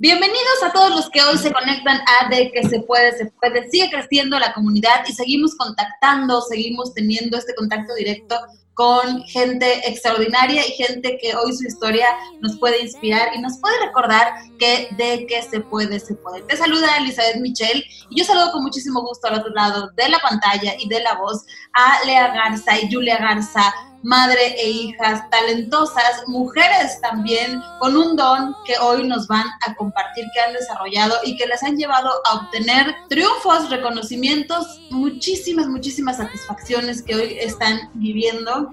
Bienvenidos a todos los que hoy se conectan a De que se puede, se puede. Sigue creciendo la comunidad y seguimos contactando, seguimos teniendo este contacto directo con gente extraordinaria y gente que hoy su historia nos puede inspirar y nos puede recordar que de que se puede, se puede. Te saluda Elizabeth Michel y yo saludo con muchísimo gusto al otro lado de la pantalla y de la voz a Lea Garza y Julia Garza, madre e hijas talentosas, mujeres también con un don que hoy nos van a compartir, que han desarrollado y que les han llevado a obtener triunfos, reconocimientos, muchísimas, muchísimas satisfacciones que hoy están viviendo.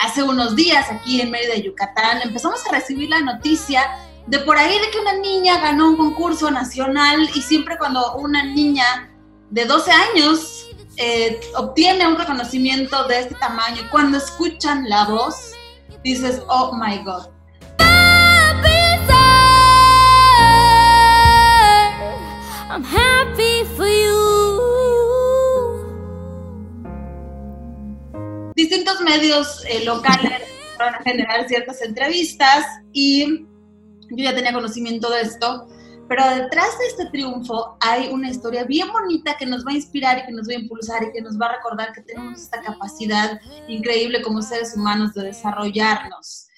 Hace unos días aquí en Mérida, Yucatán, empezamos a recibir la noticia de por ahí de que una niña ganó un concurso nacional y siempre cuando una niña de 12 años eh, obtiene un reconocimiento de este tamaño y cuando escuchan la voz, dices, oh my God. I'm happy for you. Distintos medios eh, locales van a generar ciertas entrevistas y yo ya tenía conocimiento de esto pero detrás de este triunfo hay una historia bien bonita que nos va a inspirar y que nos va a impulsar y que nos va a recordar que tenemos esta capacidad increíble como seres humanos de desarrollarnos.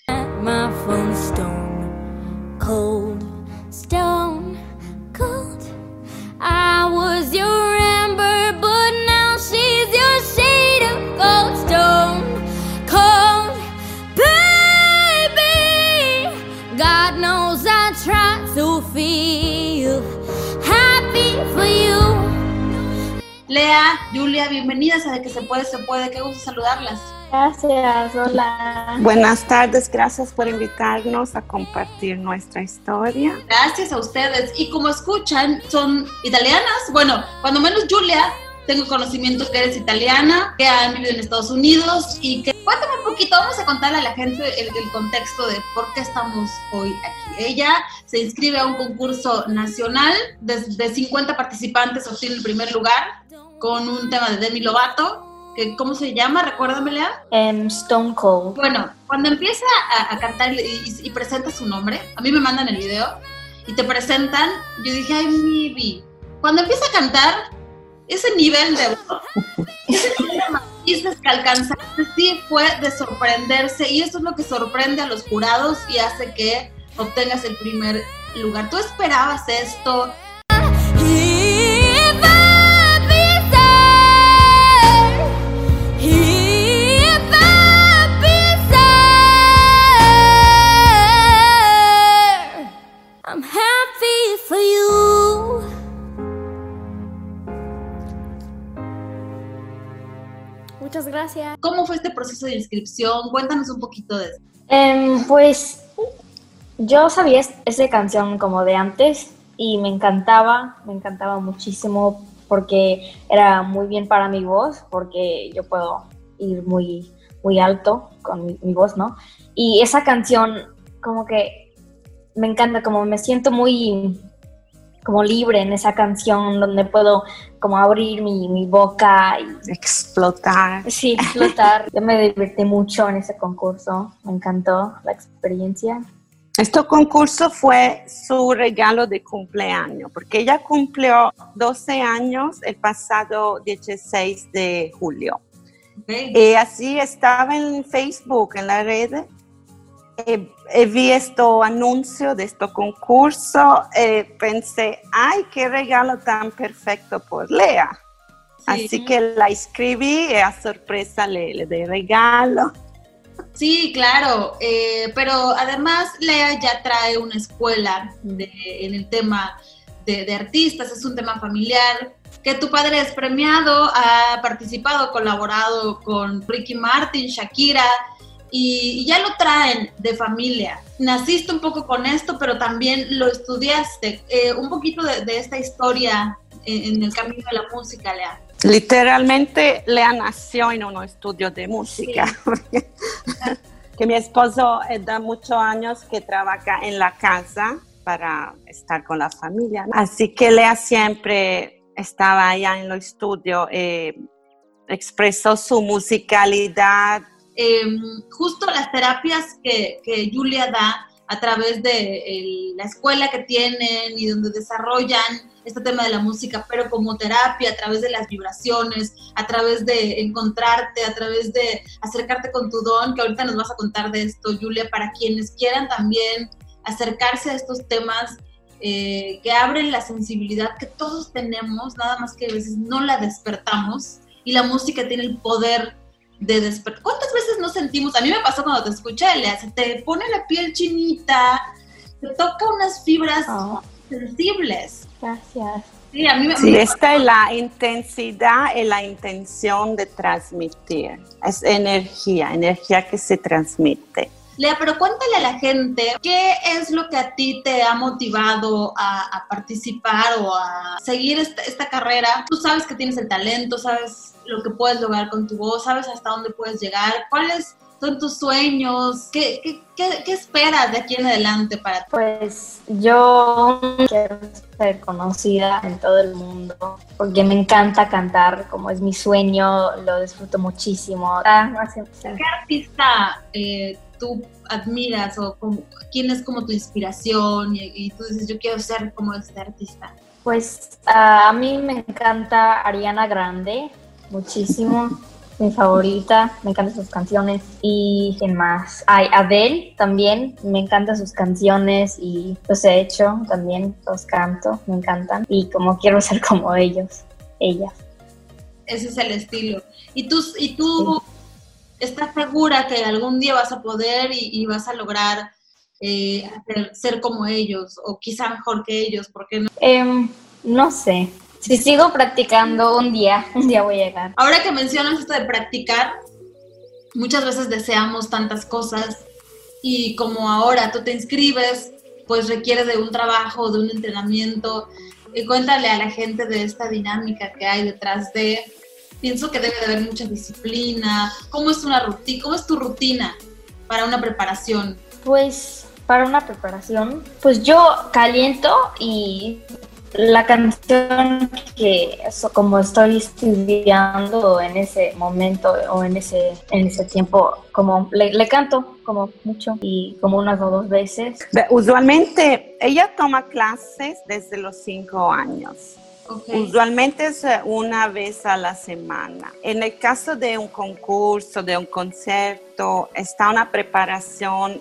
Julia, bienvenidas a De que se puede, se puede. Qué gusto saludarlas. Gracias, hola. Buenas tardes, gracias por invitarnos a compartir nuestra historia. Gracias a ustedes. Y como escuchan, son italianas. Bueno, cuando menos Julia, tengo conocimiento que eres italiana, que han vivido en Estados Unidos y que cuéntame un poquito, vamos a contarle a la gente el, el, contexto de por qué estamos hoy aquí. Ella se inscribe a un concurso nacional, de, de 50 participantes obtiene el primer lugar, con un tema de Demi Lovato, que ¿cómo se llama? Recuérdamela. Um, Stone Cold. Bueno, cuando empieza a, cantar y, presenta su nombre, a mí me mandan el video y te presentan, yo dije, ay, Mibi. Cuando empieza a cantar, ese nivel de voz, ese nivel de matices que alcanzaste, sí fue de sorprenderse y eso es lo que sorprende a los jurados y hace que obtengas el primer lugar. ¿Tú esperabas esto? Muchas gracias. ¿Cómo fue este proceso de inscripción? Cuéntanos un poquito de eso. Em, pues yo sabía esa canción como de antes y me encantaba, me encantaba muchísimo porque era muy bien para mi voz, porque yo puedo ir muy, muy alto con mi, mi voz, ¿no? Y esa canción como que me encanta, como me siento muy como libre en esa canción donde puedo como abrir mi, mi boca y explotar. Sí, explotar. Yo me divertí mucho en ese concurso, me encantó la experiencia. Este concurso fue su regalo de cumpleaños, porque ella cumplió 12 años el pasado 16 de julio. Y así estaba en Facebook, en la red, he visto anuncio de este concurso, eh, pensé, ay, qué regalo tan perfecto por Lea. Así que la escribí y a sorpresa le, le de regalo. Sí, claro, eh, pero además Lea ya trae una escuela en el tema de, de, artistas, es un tema familiar, que tu padre es premiado, ha participado, colaborado con Ricky Martin, Shakira, y, ya lo traen de familia. Naciste un poco con esto, pero también lo estudiaste. Eh, un poquito de, esta historia en, el camino de la música, Lea. Literalmente, Lea nació en un estudio de música. que mi esposo eh, da muchos años que trabaja en la casa para estar con la familia. Así que Lea siempre estaba allá en los estudios, eh, expresó su musicalidad Em, justo las terapias que, Julia da a través de la escuela que tienen y donde desarrollan este tema de la música, pero como terapia, a través de las vibraciones, a través de encontrarte, a través de acercarte con tu don, que ahorita nos vas a contar de esto, Julia, para quienes quieran también acercarse a estos temas eh, que abren la sensibilidad que todos tenemos, nada más que a veces no la despertamos y la música tiene el poder de despertar. ¿Cuántas veces nos sentimos? A mí me pasó cuando te escuché, Lea, se te pone la piel chinita, te toca unas fibras ah. sensibles. Gracias. Sí, a mí me, esta es la intensidad y la intención de transmitir. Es energía, energía que se transmite. Lea, pero cuéntale a la gente qué es lo que a ti te ha motivado a, participar o a seguir esta, carrera. Tú sabes que tienes el talento, sabes lo que puedes lograr con tu voz, sabes hasta dónde puedes llegar, cuáles son tus sueños, qué, qué, qué, esperas de aquí en adelante para ti. Pues yo quiero ser conocida en todo el mundo porque me encanta cantar, como es mi sueño, lo disfruto muchísimo. Ah, ¿Qué artista eh, tú admiras o quién es como tu inspiración y, tú dices, yo quiero ser como este artista? Pues a mí me encanta Ariana Grande, muchísimo. mi favorita, me encantan sus canciones. ¿Y quién más? Hay Adele también, me encantan sus canciones y los he hecho también, los canto, me encantan. Y como quiero ser como ellos, ellas. Ese es el estilo. ¿Y tú, y tú estás segura que algún día vas a poder y, vas a lograr eh, ser como ellos o quizá mejor que ellos? ¿Por qué no? Em, no sé. Si sigo practicando un día, un día voy a llegar. Ahora que mencionas esto de practicar, muchas veces deseamos tantas cosas y como ahora tú te inscribes, pues requiere de un trabajo, de un entrenamiento. Y cuéntale a la gente de esta dinámica que hay detrás de pienso que debe de haber mucha disciplina. ¿Cómo es una rutina? ¿Cómo es tu rutina para una preparación? Pues para una preparación, pues yo caliento y la canción que como estoy estudiando en ese momento o en ese en ese tiempo como le, canto como mucho y como unas o dos veces usualmente ella toma clases desde los cinco años Usualmente es eh, una vez a la semana. En el caso de un concurso, de un concierto, está una preparación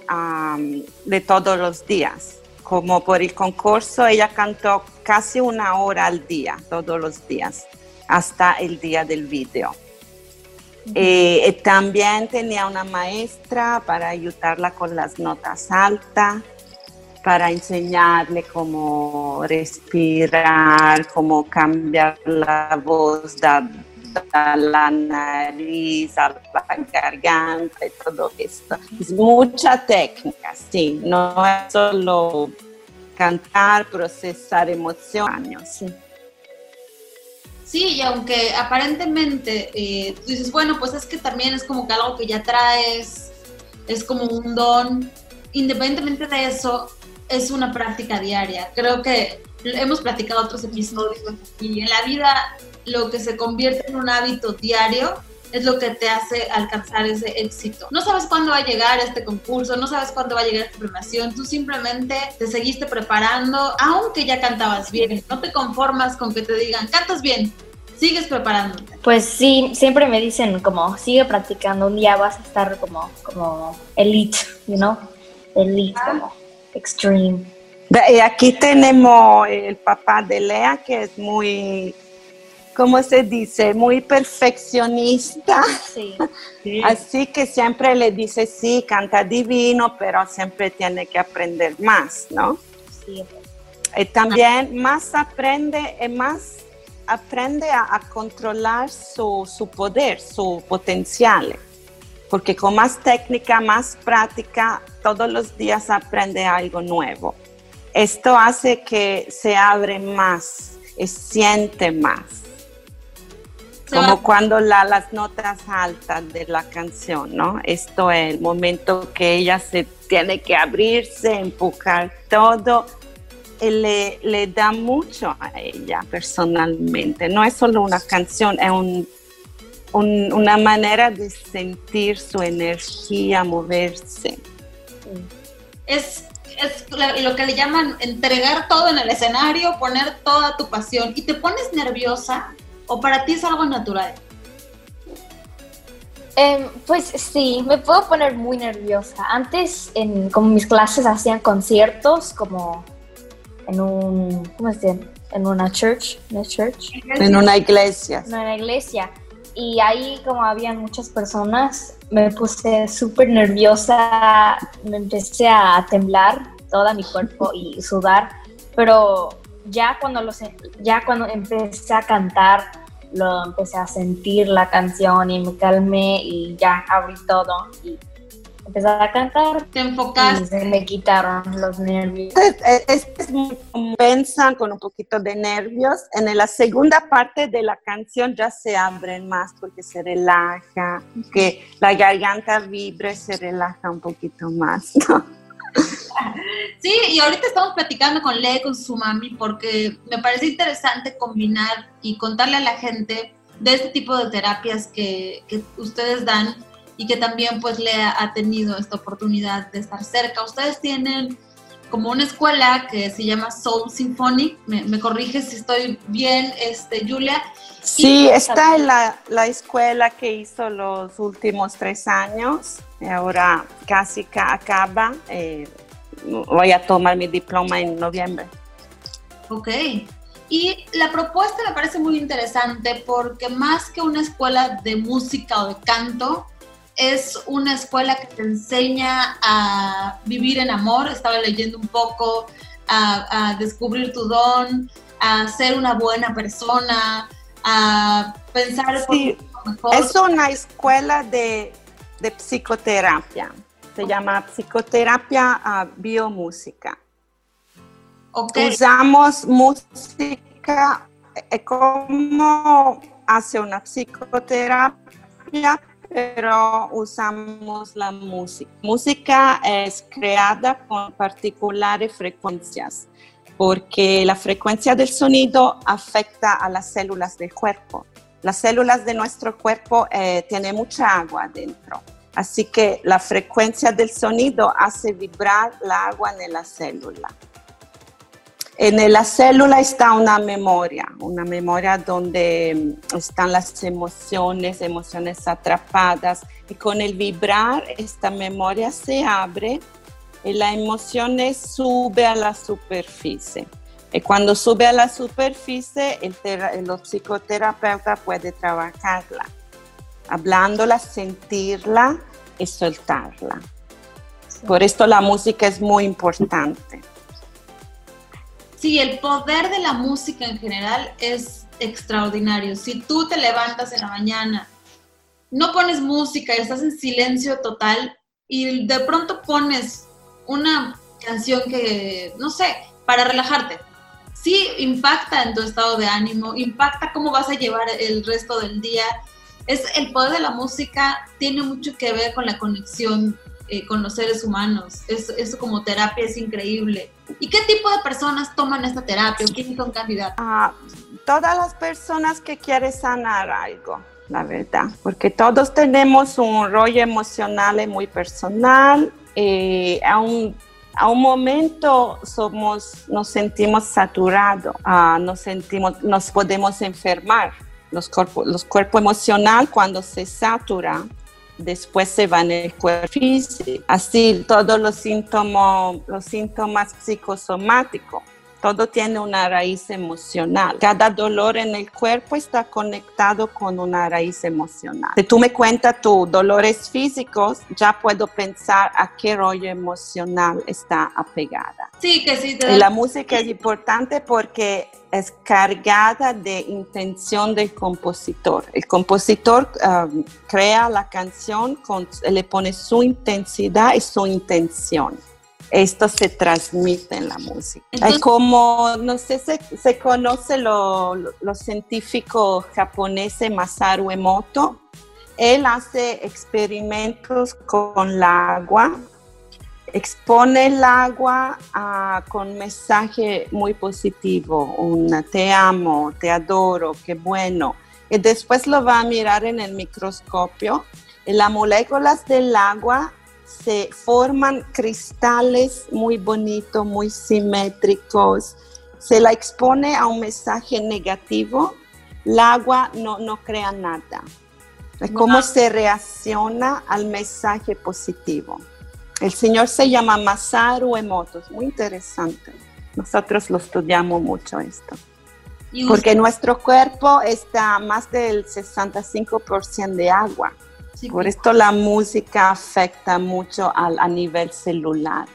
de todos los días. Como por el concurso, ella cantó casi una hora al día, todos los días, hasta el día del video. Eh, también tenía una maestra para ayudarla con las notas altas para enseñarle cómo respirar, cómo cambiar la voz de, la nariz a la garganta y todo esto. Es mucha técnica, sí, no es solo cantar, procesar emociones. Sí. Sí, y aunque aparentemente eh, tú dices, bueno, pues es que también es como que algo que ya traes, es como un don, independientemente de eso, es una práctica diaria. Creo que hemos platicado otros episodios y en la vida lo que se convierte en un hábito diario es lo que te hace alcanzar ese éxito. No sabes cuándo va a llegar este concurso, no sabes cuándo va a llegar esta premiación, tú simplemente te seguiste preparando, aunque ya cantabas bien, no te conformas con que te digan, cantas bien, sigues preparándote. Pues sí, siempre me dicen como, sigue practicando, un día vas a estar como, como elite, you know, elite, ah. como extreme. Y aquí tenemos el papá de Lea, que es muy, ¿cómo se dice? Muy perfeccionista. Sí. Así que siempre le dice, sí, canta divino, pero siempre tiene que aprender más, ¿no? Sí. Y también más aprende, más aprende a, controlar su, su, poder, su potencial porque con más técnica, más práctica, todos los días aprende algo nuevo. Esto hace que se abre más, y siente más. Como cuando la, las notas altas de la canción, ¿no? Esto es el momento que ella se tiene que abrirse, empujar todo. Le, le da mucho a ella personalmente. No es solo una canción, es un una manera de sentir su energía moverse. Es es lo que le llaman entregar todo en el escenario, poner toda tu pasión. ¿Y te pones nerviosa o para ti es algo natural? Em, pues sí, me puedo poner muy nerviosa. Antes, en, como mis clases hacían conciertos, como en un, ¿cómo se dice? En una church, ¿no church? En una iglesia. En una iglesia. Y ahí, como habían muchas personas, me puse súper nerviosa, me empecé a temblar toda mi cuerpo y sudar, pero ya cuando, lo, ya cuando empecé a cantar, lo empecé a sentir la canción y me calmé y ya abrí todo y empecé a cantar. Te enfocaste. Y se me quitaron los nervios. Es, es muy compensa con un poquito de nervios. En la segunda parte de la canción ya se abren más porque se relaja, que la garganta vibre, se relaja un poquito más. Sí, y ahorita estamos platicando con Le, con su mami, porque me parece interesante combinar y contarle a la gente de este tipo de terapias que, que ustedes dan y que también pues le ha tenido esta oportunidad de estar cerca. Ustedes tienen como una escuela que se llama Soul Symphonic, me, me corriges si estoy bien, este, Julia. Sí, está en la, la, escuela que hizo los últimos tres años, ahora casi acaba, eh, voy a tomar mi diploma en noviembre. Ok. Y la propuesta me parece muy interesante porque más que una escuela de música o de canto, es una escuela que te enseña a vivir en amor. Estaba leyendo un poco, a, descubrir tu don, a ser una buena persona, a pensar sí, mejor. Es una escuela de, de psicoterapia se llama psicoterapia uh, biomúsica. Usamos música, eh, como hace una psicoterapia, pero usamos la música. Música es creada con particulares frecuencias, porque la frecuencia del sonido afecta a las células del cuerpo. Las células de nuestro cuerpo eh, tienen mucha agua dentro. Así que la frecuencia del sonido hace vibrar la agua en la célula. En la célula está una memoria, una memoria donde mm, están las emociones, emociones atrapadas. Y con el vibrar, esta memoria se abre y la emoción sube a la superficie. Y cuando sube a la superficie, el, el psicoterapeuta puede trabajarla hablándola, sentirla y soltarla. Por esto la música es muy importante. Sí, el poder de la música en general es extraordinario. Si tú te levantas en la mañana, no pones música estás en silencio total y de pronto pones una canción que, no sé, para relajarte, sí impacta en tu estado de ánimo, impacta cómo vas a llevar el resto del día, es el poder de la música tiene mucho que ver con la conexión eh, con los seres humanos. Eso como terapia es increíble. ¿Y qué tipo de personas toman esta terapia? ¿Quiénes son candidatos? Ah, todas las personas que quieren sanar algo, la verdad, porque todos tenemos un rollo emocional muy personal. Eh, a un a un momento somos, nos sentimos saturados, ah, nos sentimos, nos podemos enfermar los, cuerpos, los cuerpos emocional cuando se satura, después se va en el cuerpo. Así todos los síntomas, los síntomas psicosomáticos todo tiene una raíz emocional. Cada dolor en el cuerpo está conectado con una raíz emocional. Si tú me cuentas tus dolores físicos, ya puedo pensar a qué rollo emocional está apegada. Sí, que sí. La música es importante porque es cargada de intención del compositor. El compositor um, crea la canción, con, le pone su intensidad y su intención esto se transmite en la música. Hay como, no sé si se conoce lo, lo, científico japonés Masaru Emoto. Él hace experimentos con el agua, expone el agua ah, con mensaje muy positivo, un te amo, te adoro, qué bueno. Y después lo va a mirar en el microscopio y las moléculas del agua se forman cristales muy bonitos, muy simétricos. Se la expone a un mensaje negativo, el agua no, no crea nada. Es cómo se reacciona al mensaje positivo. El señor se llama Masaru Emoto, es muy interesante. Nosotros lo estudiamos mucho esto. Porque nuestro cuerpo está más del 65% de agua. Por esto la música afecta mucho a nivel celular.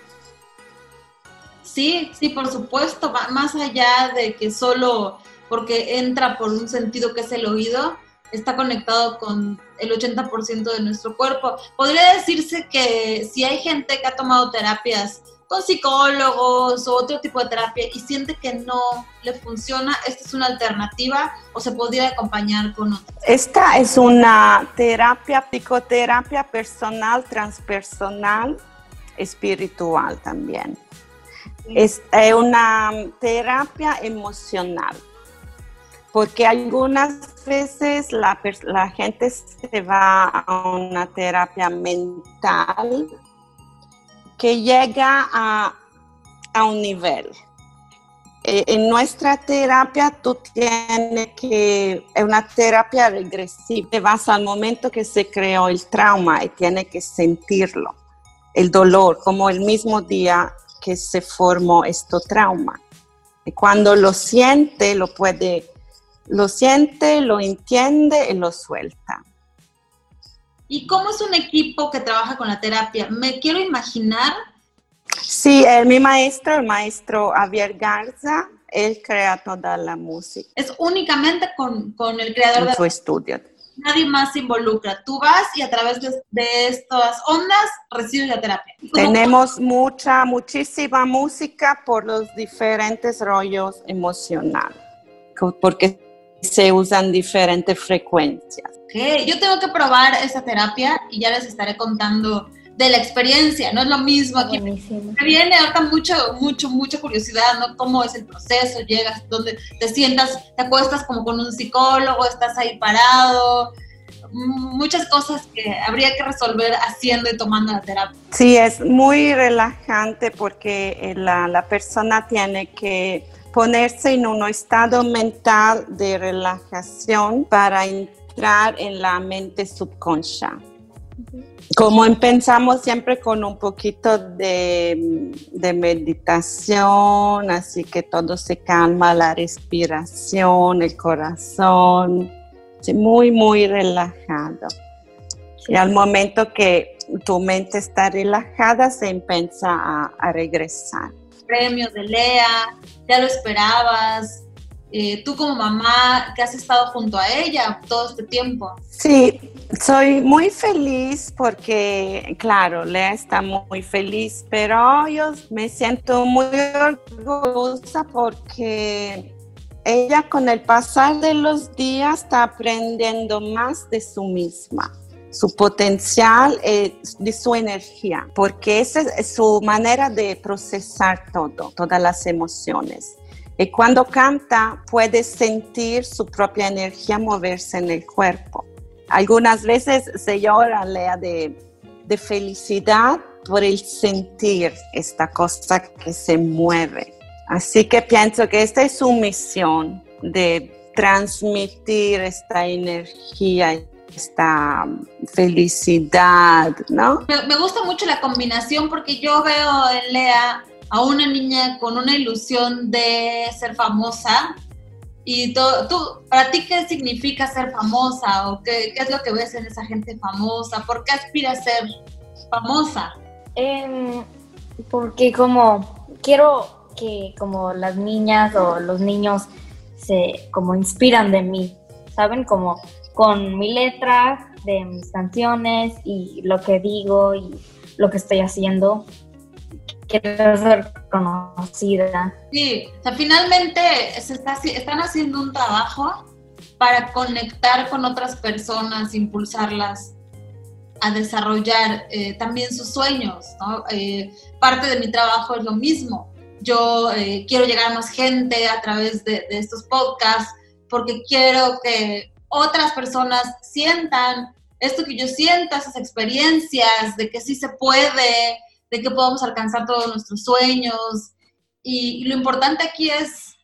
Sí, sí, por supuesto, más allá de que solo porque entra por un sentido que es el oído, está conectado con el 80% de nuestro cuerpo. Podría decirse que si hay gente que ha tomado terapias con psicólogos o otro tipo de terapia y siente que no le funciona, esta es una alternativa o se podría acompañar con otra. Esta es una terapia, psicoterapia personal, transpersonal, espiritual también. Es una terapia emocional, porque algunas veces la, la gente se va a una terapia mental que llega a, un nivel. Eh, en nuestra terapia tú tienes que, es una terapia regresiva, vas al momento que se creó el trauma y tienes que sentirlo, el dolor, como el mismo día que se formó este trauma. Y cuando lo siente, lo puede, lo siente, lo entiende y lo suelta. ¿Y cómo es un equipo que trabaja con la terapia? Me quiero imaginar. Sí, mi maestro, el maestro Javier Garza, él crea toda la música. Es únicamente con, el creador de su estudio. Nadie más se involucra. Tú vas y a través de, estas ondas recibes la terapia. Tenemos mucha, muchísima música por los diferentes rollos emocionales, porque se usan diferentes frecuencias. Okay. Yo tengo que probar esa terapia y ya les estaré contando de la experiencia, no es lo mismo aquí. Me viene ahorita mucho, mucho, mucha curiosidad, ¿no? Cómo es el proceso, llegas, donde te sientas, te acuestas como con un psicólogo, estás ahí parado, muchas cosas que habría que resolver haciendo y tomando la terapia. Sí, es muy relajante porque la, la persona tiene que ponerse en un estado mental de relajación para en la mente subconsciente. Como empezamos siempre con un poquito de, meditación, así que todo se calma, la respiración, el corazón, muy, muy relajado. Y al momento que tu mente está relajada, se empieza a, a regresar. Premios de Lea, ya lo esperabas, eh, tú como mamá que has estado junto a ella todo este tiempo. Sí, soy muy feliz porque, claro, Lea está muy feliz, pero yo me siento muy orgullosa porque ella con el pasar de los días está aprendiendo más de su misma su potencial y de su energía, porque esa es su manera de procesar todo, todas las emociones. Y cuando canta, puede sentir su propia energía moverse en el cuerpo. Algunas veces se llora, Lea, de, de felicidad por el sentir esta cosa que se mueve. Así que pienso que esta es su misión de transmitir esta energía, esta felicidad, ¿no? Me, me, gusta mucho la combinación porque yo veo en Lea a una niña con una ilusión de ser famosa. Y tú, ¿para ti qué significa ser famosa? ¿O qué, es lo que ves en esa gente famosa? ¿Por qué aspiras a ser famosa? Em, porque como quiero que como las niñas o los niños se como inspiran de mí, ¿saben? Como con mi letra de mis canciones y lo que digo y lo que estoy haciendo quiero ser conocida. Sí, o sea, finalmente se está, están haciendo un trabajo para conectar con otras personas, impulsarlas a desarrollar eh, también sus sueños. ¿no? Eh, parte de mi trabajo es lo mismo. Yo eh, quiero llegar a más gente a través de, de, estos podcasts porque quiero que otras personas sientan esto que yo siento, esas experiencias de que sí se puede, de que podemos alcanzar todos nuestros sueños. Y, lo importante aquí es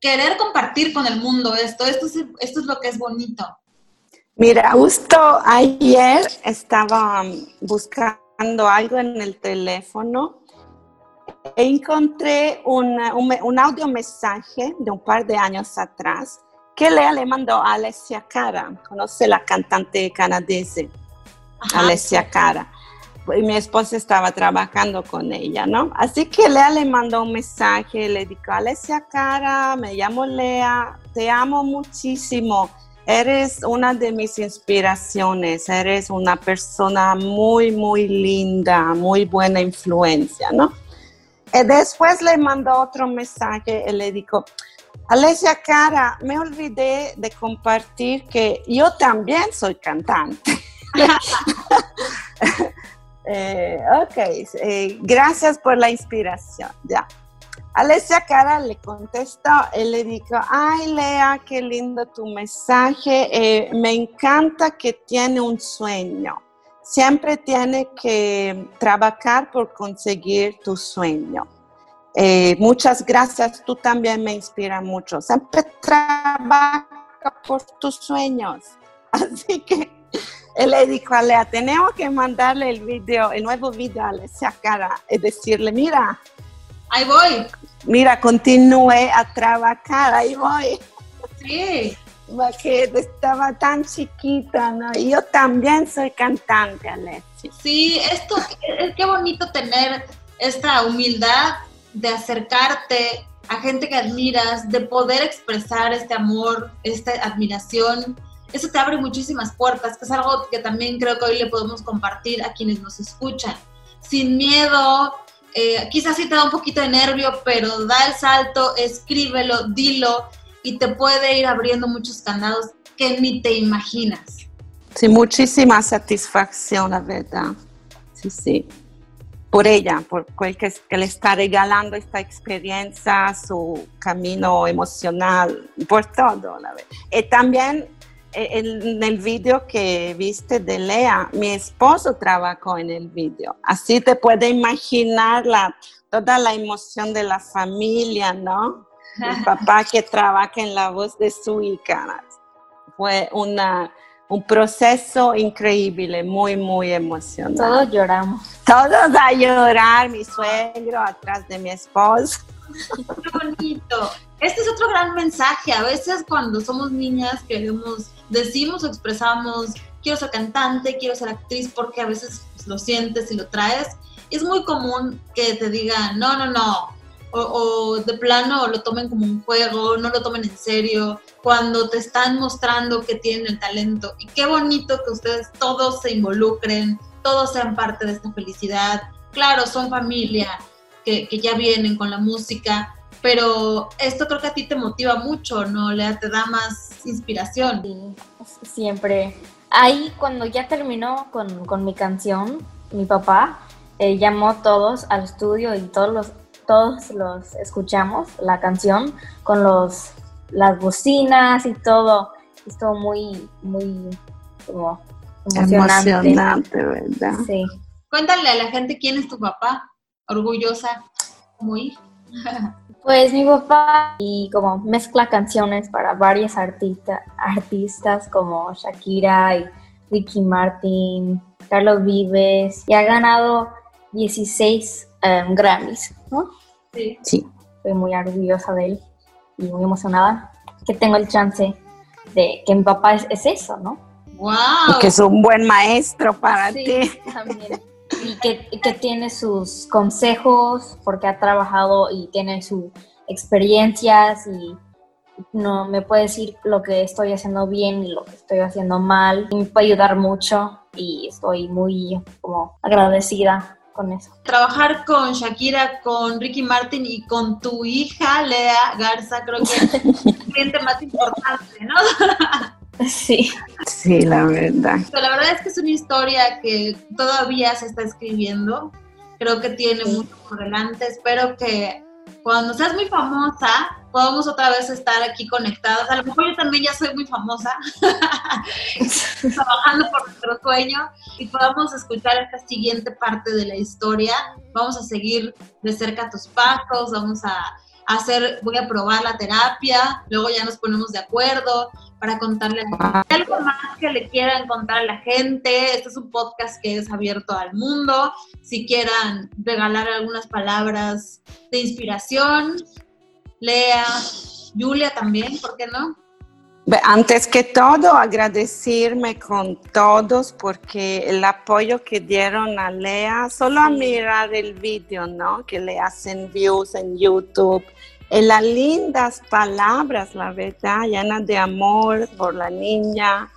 querer compartir con el mundo esto. Esto es, esto es lo que es bonito. Mira, justo ayer estaba buscando algo en el teléfono e encontré un, un, audio mensaje de un par de años atrás que Lea le mandó a Alessia Cara, conoce la cantante canadiense, Alessia Cara y mi esposa estaba trabajando con ella, ¿no? Así que Lea le mandó un mensaje, le dijo, Alessia Cara, me llamo Lea, te amo muchísimo, eres una de mis inspiraciones, eres una persona muy, muy linda, muy buena influencia, ¿no? Y después le mandó otro mensaje y le dijo, Alessia Cara, me olvidé de compartir que yo también soy cantante. Eh, ok, eh, gracias por la inspiración. Ya. Alessia Cara le contestó y le dijo, ay Lea, qué lindo tu mensaje, eh, me encanta que tiene un sueño. Siempre tiene que trabajar por conseguir tu sueño. muchas gracias, tú también me inspiras mucho. Siempre trabaja por tus sueños. Así que él le dijo a Lea, tenemos que mandarle el video, el nuevo video a Alessia Cara y decirle, mira. Ahí voy. Mira, continúe a trabajar, ahí voy. Sí. Porque estaba tan chiquita, ¿no? Y yo también soy cantante, Alessia. Sí, esto, qué bonito tener esta humildad de acercarte a gente que admiras, de poder expresar este amor, esta admiración eso te abre muchísimas puertas, que es algo que también creo que hoy le podemos compartir a quienes nos escuchan. Sin miedo, eh, quizás sí te da un poquito de nervio, pero da el salto, escríbelo, dilo y te puede ir abriendo muchos candados que ni te imaginas. Sí, muchísima satisfacción, la verdad. Sí, sí. Por ella, por el que, le está regalando esta experiencia, su camino emocional, por todo, la verdad. Y también en el video que viste de Lea, mi esposo trabajó en el video. Así te puedes imaginar la, toda la emoción de la familia, ¿no? El papá que trabaja en la voz de su hija. Fue una, un proceso increíble, muy, muy emocionante. Todos lloramos. Todos a llorar, mi suegro atrás de mi esposo. Qué bonito. Este es otro gran mensaje. A veces cuando somos niñas queremos, decimos o expresamos, quiero ser cantante, quiero ser actriz, porque a veces pues, lo sientes y lo traes. Es muy común que te digan, no, no, no, o, o, de plano lo tomen como un juego, no lo tomen en serio, cuando te están mostrando que tienen el talento. Y qué bonito que ustedes todos se involucren, todos sean parte de esta felicidad. Claro, son familia, que, que ya vienen con la música, pero esto creo que a ti te motiva mucho, ¿no? Le te da más inspiración. Sí, siempre. Ahí cuando ya terminó con, con mi canción, mi papá eh, llamó a todos al estudio y todos los, todos los escuchamos la canción con los, las bocinas y todo. Estuvo muy, muy como emocionante. Emocionante, ¿verdad? Sí. Cuéntale a la gente quién es tu papá, orgullosa muy. Pues mi papá y como mezcla canciones para varias artistas como Shakira y Ricky Martin, Carlos Vives y ha ganado 16 em, Grammys, ¿no? Sí. Sí. Estoy muy orgullosa de él y muy emocionada que tengo el chance de que mi papá es, eso, ¿no? ¡Wow! Y que es un buen maestro para sí, ti. También y que, tiene sus consejos porque ha trabajado y tiene sus experiencias y no me puede decir lo que estoy haciendo bien y lo que estoy haciendo mal y me puede ayudar mucho y estoy muy como agradecida con eso. Trabajar con Shakira, con Ricky Martin y con tu hija Lea Garza creo que es el cliente más importante, ¿no? Sí. Sí, la verdad. la verdad es que es una historia que todavía se está escribiendo. Creo que tiene mucho por delante. Espero que cuando seas muy famosa, podamos otra vez estar aquí conectadas. A lo mejor yo también ya soy muy famosa, trabajando por nuestro sueño y podamos escuchar esta siguiente parte de la historia. Vamos a seguir de cerca tus pasos, vamos a hacer, voy a probar la terapia, luego ya nos ponemos de acuerdo para contarle algo más que le quieran contar a la gente. Este es un podcast que es abierto al mundo. Si quieran regalar algunas palabras de inspiración, Lea, Julia también, ¿por qué no? Antes que todo, agradecerme con todos porque el apoyo que dieron a Lea, solo a mirar el vídeo, ¿no? Que le hacen views en YouTube, en las lindas palabras, la verdad, llenas de amor por la niña.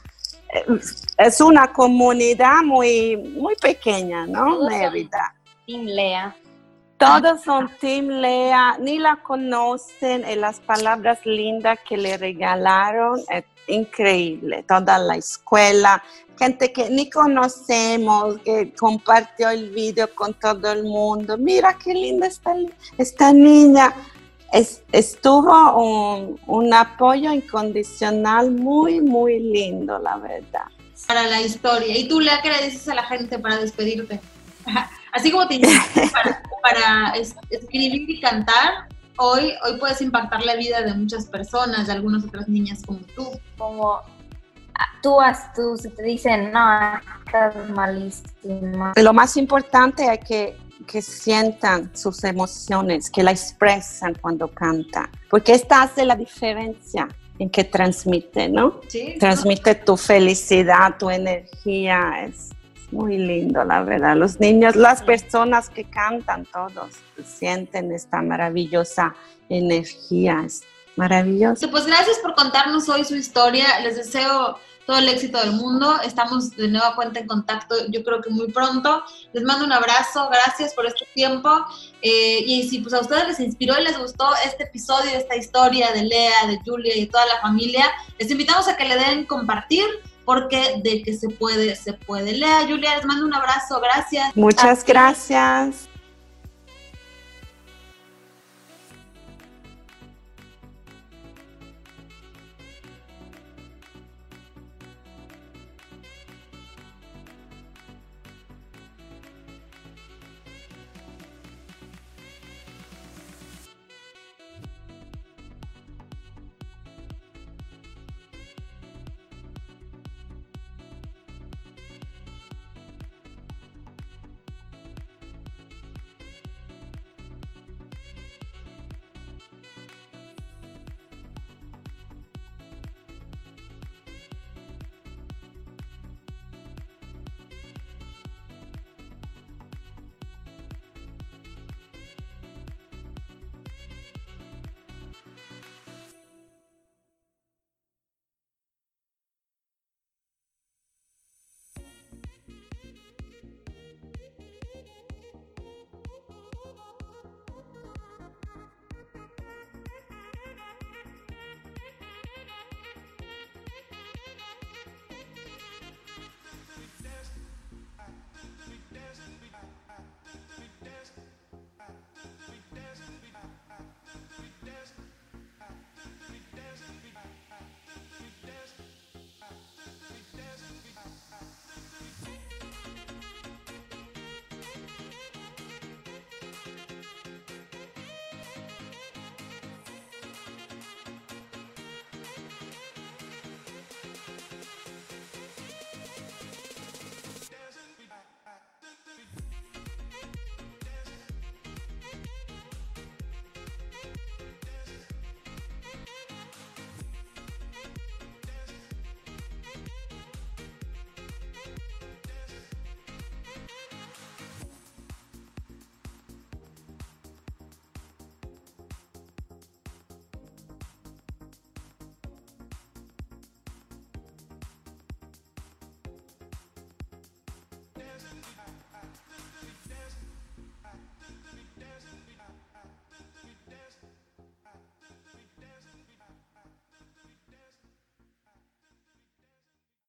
Es una comunidad muy, muy pequeña, ¿no? Mérida. Team Lea. Todos son Team Lea, ni la conocen, y las palabras lindas que le regalaron, es increíble. Toda la escuela, gente que ni conocemos, que compartió el video con todo el mundo. Mira qué linda está esta niña. Estuvo un, un apoyo incondicional muy, muy lindo, la verdad. Para la historia. ¿Y tú, Lea, qué le dices a la gente para despedirte? Así como te para, para escribir y cantar, hoy, hoy puedes impactar la vida de muchas personas, de algunas otras niñas como tú. Como ah, tú, tú si te dicen, no, estás malísima. Lo más importante es que, que sientan sus emociones, que la expresan cuando cantan, porque esta hace la diferencia en que transmite, ¿no? Sí. Transmite tu felicidad, tu energía, es muy lindo, la verdad. Los niños, las personas que cantan, todos sienten esta maravillosa energía. Es maravilloso. Pues gracias por contarnos hoy su historia. Les deseo todo el éxito del mundo. Estamos de nueva cuenta en contacto, yo creo que muy pronto. Les mando un abrazo, gracias por este tiempo. Eh, y si pues a ustedes les inspiró y les gustó este episodio, esta historia de Lea, de Julia y de toda la familia, les invitamos a que le den compartir porque de que se puede, se puede. Lea, Julia, les mando un abrazo, gracias. Muchas gracias.